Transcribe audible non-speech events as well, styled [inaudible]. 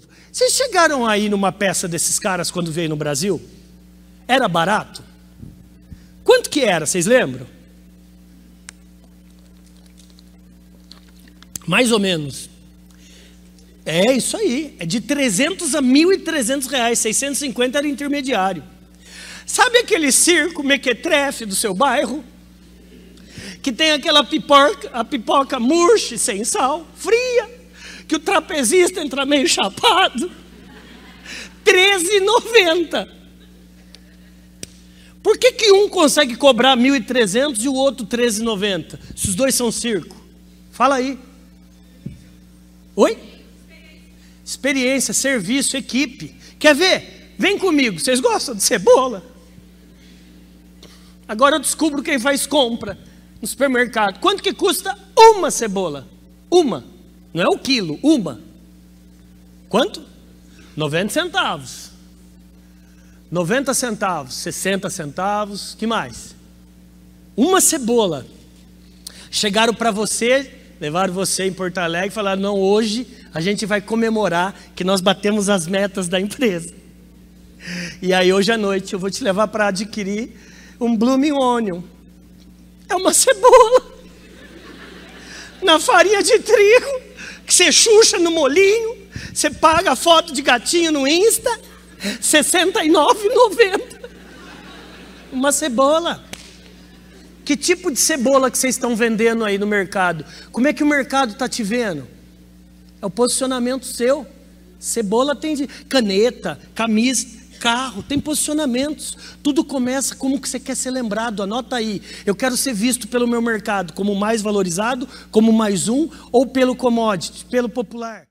novo. Vocês chegaram aí numa peça desses caras quando veio no Brasil? Era barato? Quanto que era, vocês lembram? Mais ou menos. É isso aí, é de 300 a 1.300 reais, 650 era intermediário. Sabe aquele circo mequetrefe do seu bairro? Que tem aquela pipoca, a pipoca murche, sem sal, fria, que o trapezista entra meio chapado. 13,90. Por que, que um consegue cobrar 1.300 e o outro 13,90? Se os dois são circo. Fala aí. Oi? Experiência, serviço, equipe. Quer ver? Vem comigo. Vocês gostam de cebola? Agora eu descubro quem faz compra no supermercado. Quanto que custa uma cebola? Uma. Não é o quilo, uma. Quanto? 90 centavos. 90 centavos, 60 centavos, que mais? Uma cebola. Chegaram para você, levaram você em Porto Alegre e falaram: não, hoje a gente vai comemorar que nós batemos as metas da empresa. E aí, hoje à noite, eu vou te levar para adquirir um blooming onion. É uma cebola. [laughs] Na farinha de trigo, que você chucha no molinho, você paga foto de gatinho no Insta, R$ 69,90. Uma cebola. Que tipo de cebola que vocês estão vendendo aí no mercado? Como é que o mercado está te vendo? É o posicionamento seu. Cebola tem de caneta, camisa, carro, tem posicionamentos. Tudo começa como que você quer ser lembrado. Anota aí. Eu quero ser visto pelo meu mercado como mais valorizado, como mais um, ou pelo commodity, pelo popular.